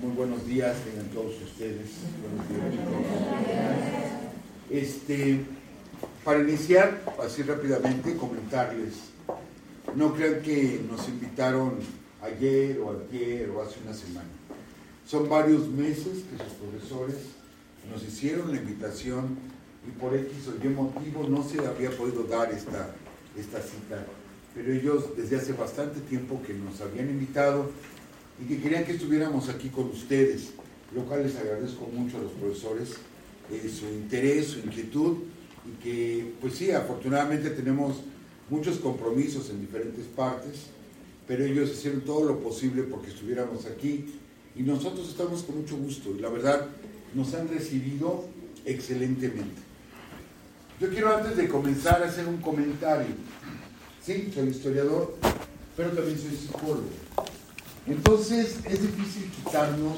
Muy buenos días, tengan todos ustedes. Buenos Este, para iniciar, así rápidamente, comentarles. No crean que nos invitaron ayer o ayer o hace una semana. Son varios meses que sus profesores nos hicieron la invitación y por X o Y motivo no se había podido dar esta, esta cita. Pero ellos desde hace bastante tiempo que nos habían invitado y que querían que estuviéramos aquí con ustedes, lo cual les agradezco mucho a los profesores eh, su interés, su inquietud y que, pues sí, afortunadamente tenemos muchos compromisos en diferentes partes, pero ellos hicieron todo lo posible porque estuviéramos aquí y nosotros estamos con mucho gusto y la verdad nos han recibido excelentemente. Yo quiero antes de comenzar hacer un comentario. Sí, soy historiador, pero también soy psicólogo. Entonces es difícil quitarnos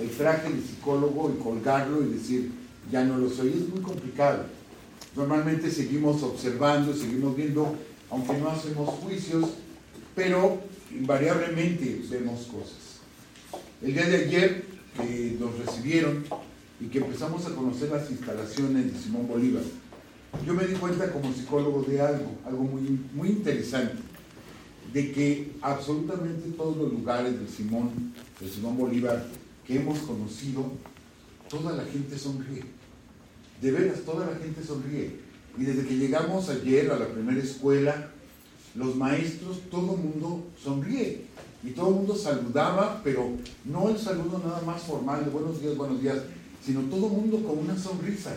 el traje de psicólogo y colgarlo y decir, ya no lo soy. Es muy complicado. Normalmente seguimos observando, seguimos viendo, aunque no hacemos juicios, pero invariablemente vemos cosas. El día de ayer que nos recibieron y que empezamos a conocer las instalaciones de Simón Bolívar, yo me di cuenta como psicólogo de algo, algo muy, muy interesante de que absolutamente todos los lugares del Simón, del Simón Bolívar que hemos conocido, toda la gente sonríe. De veras, toda la gente sonríe. Y desde que llegamos ayer a la primera escuela, los maestros, todo el mundo sonríe. Y todo el mundo saludaba, pero no el saludo nada más formal de buenos días, buenos días, sino todo el mundo con una sonrisa.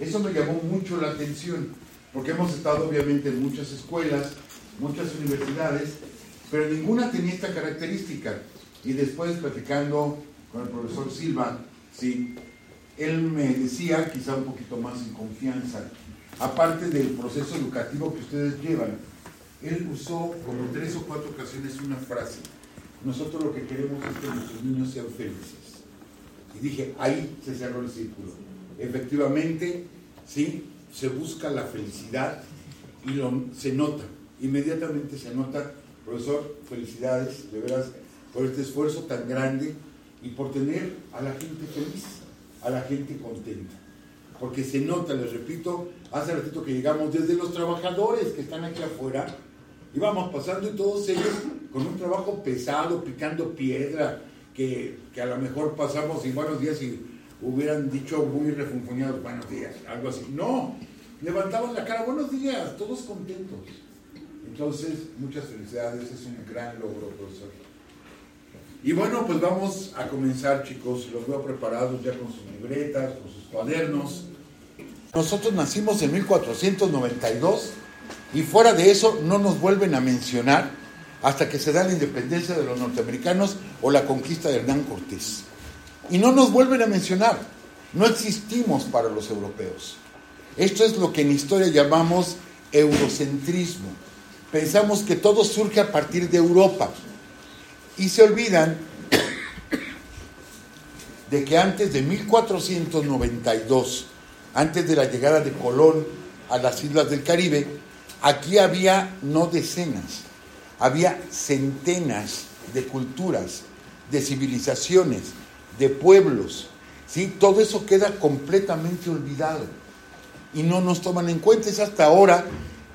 Eso me llamó mucho la atención, porque hemos estado obviamente en muchas escuelas muchas universidades, pero ninguna tenía esta característica. Y después platicando con el profesor Silva, sí, él me decía, quizá un poquito más en confianza, aparte del proceso educativo que ustedes llevan, él usó como tres o cuatro ocasiones una frase. Nosotros lo que queremos es que nuestros niños sean felices. Y dije, ahí se cerró el círculo. Efectivamente, sí, se busca la felicidad y lo, se nota inmediatamente se nota, profesor, felicidades de veras por este esfuerzo tan grande y por tener a la gente feliz, a la gente contenta. Porque se nota, les repito, hace ratito que llegamos desde los trabajadores que están aquí afuera, íbamos pasando y todos ellos con un trabajo pesado, picando piedra, que, que a lo mejor pasamos y buenos días y hubieran dicho muy refunfuñados buenos días, algo así. No, levantaban la cara, buenos días, todos contentos. Entonces, muchas felicidades, es un gran logro, profesor. Y bueno, pues vamos a comenzar, chicos. Los veo preparados ya con sus libretas, con sus cuadernos. Nosotros nacimos en 1492 y fuera de eso no nos vuelven a mencionar hasta que se da la independencia de los norteamericanos o la conquista de Hernán Cortés. Y no nos vuelven a mencionar. No existimos para los europeos. Esto es lo que en historia llamamos eurocentrismo pensamos que todo surge a partir de Europa y se olvidan de que antes de 1492, antes de la llegada de Colón a las islas del Caribe, aquí había no decenas, había centenas de culturas, de civilizaciones, de pueblos. ¿sí? Todo eso queda completamente olvidado y no nos toman en cuenta. Es hasta ahora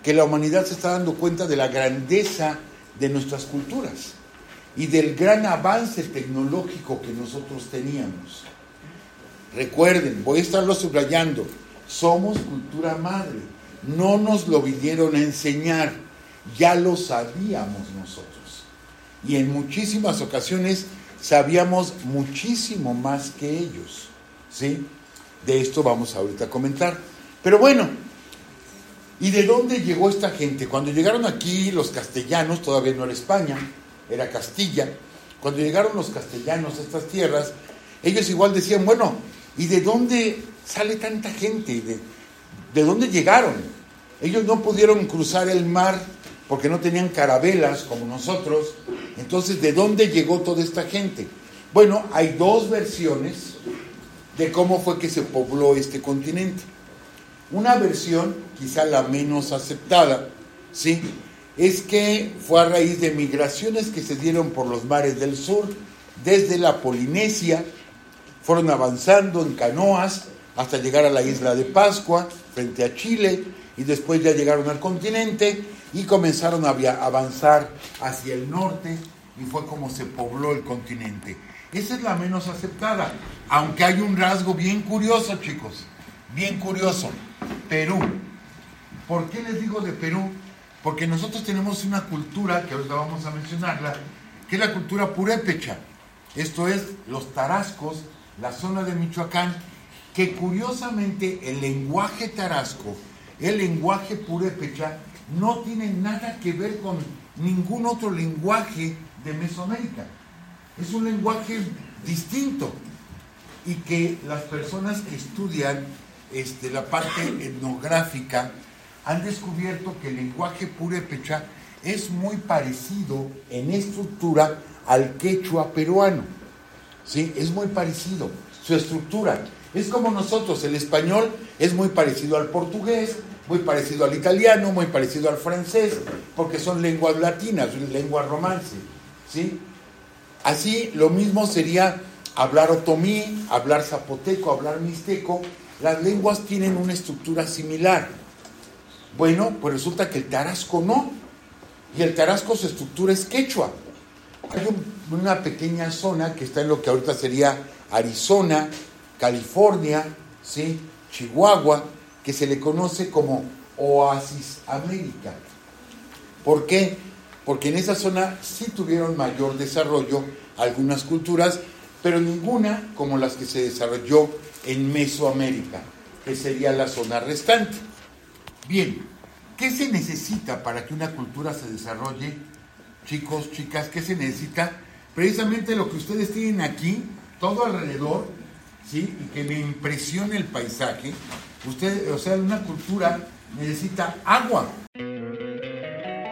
que la humanidad se está dando cuenta de la grandeza de nuestras culturas y del gran avance tecnológico que nosotros teníamos. Recuerden, voy a estarlo subrayando, somos cultura madre, no nos lo vinieron a enseñar, ya lo sabíamos nosotros. Y en muchísimas ocasiones sabíamos muchísimo más que ellos. ¿Sí? De esto vamos ahorita a comentar. Pero bueno, ¿Y de dónde llegó esta gente? Cuando llegaron aquí los castellanos, todavía no era España, era Castilla, cuando llegaron los castellanos a estas tierras, ellos igual decían, bueno, ¿y de dónde sale tanta gente? ¿De, de dónde llegaron? Ellos no pudieron cruzar el mar porque no tenían carabelas como nosotros. Entonces, ¿de dónde llegó toda esta gente? Bueno, hay dos versiones de cómo fue que se pobló este continente. Una versión, quizá la menos aceptada, ¿sí? es que fue a raíz de migraciones que se dieron por los mares del sur, desde la Polinesia, fueron avanzando en canoas hasta llegar a la isla de Pascua, frente a Chile, y después ya llegaron al continente y comenzaron a avanzar hacia el norte y fue como se pobló el continente. Esa es la menos aceptada, aunque hay un rasgo bien curioso, chicos, bien curioso. Perú. ¿Por qué les digo de Perú? Porque nosotros tenemos una cultura, que ahorita vamos a mencionarla, que es la cultura purépecha. Esto es los tarascos, la zona de Michoacán, que curiosamente el lenguaje tarasco, el lenguaje purépecha, no tiene nada que ver con ningún otro lenguaje de Mesoamérica. Es un lenguaje distinto y que las personas que estudian este, la parte etnográfica han descubierto que el lenguaje purépecha es muy parecido en estructura al quechua peruano. ¿Sí? Es muy parecido. Su estructura es como nosotros, el español es muy parecido al portugués, muy parecido al italiano, muy parecido al francés, porque son lenguas latinas, lenguas romance. ¿sí? Así lo mismo sería hablar otomí, hablar zapoteco, hablar mixteco. Las lenguas tienen una estructura similar. Bueno, pues resulta que el Tarasco no. Y el Tarasco su estructura es quechua. Hay una pequeña zona que está en lo que ahorita sería Arizona, California, ¿sí? Chihuahua, que se le conoce como Oasis América. ¿Por qué? Porque en esa zona sí tuvieron mayor desarrollo algunas culturas, pero ninguna como las que se desarrolló en Mesoamérica, que sería la zona restante. Bien, ¿qué se necesita para que una cultura se desarrolle? Chicos, chicas, ¿qué se necesita? Precisamente lo que ustedes tienen aquí, todo alrededor, ¿sí? Y que me impresione el paisaje. Usted, o sea, una cultura necesita agua.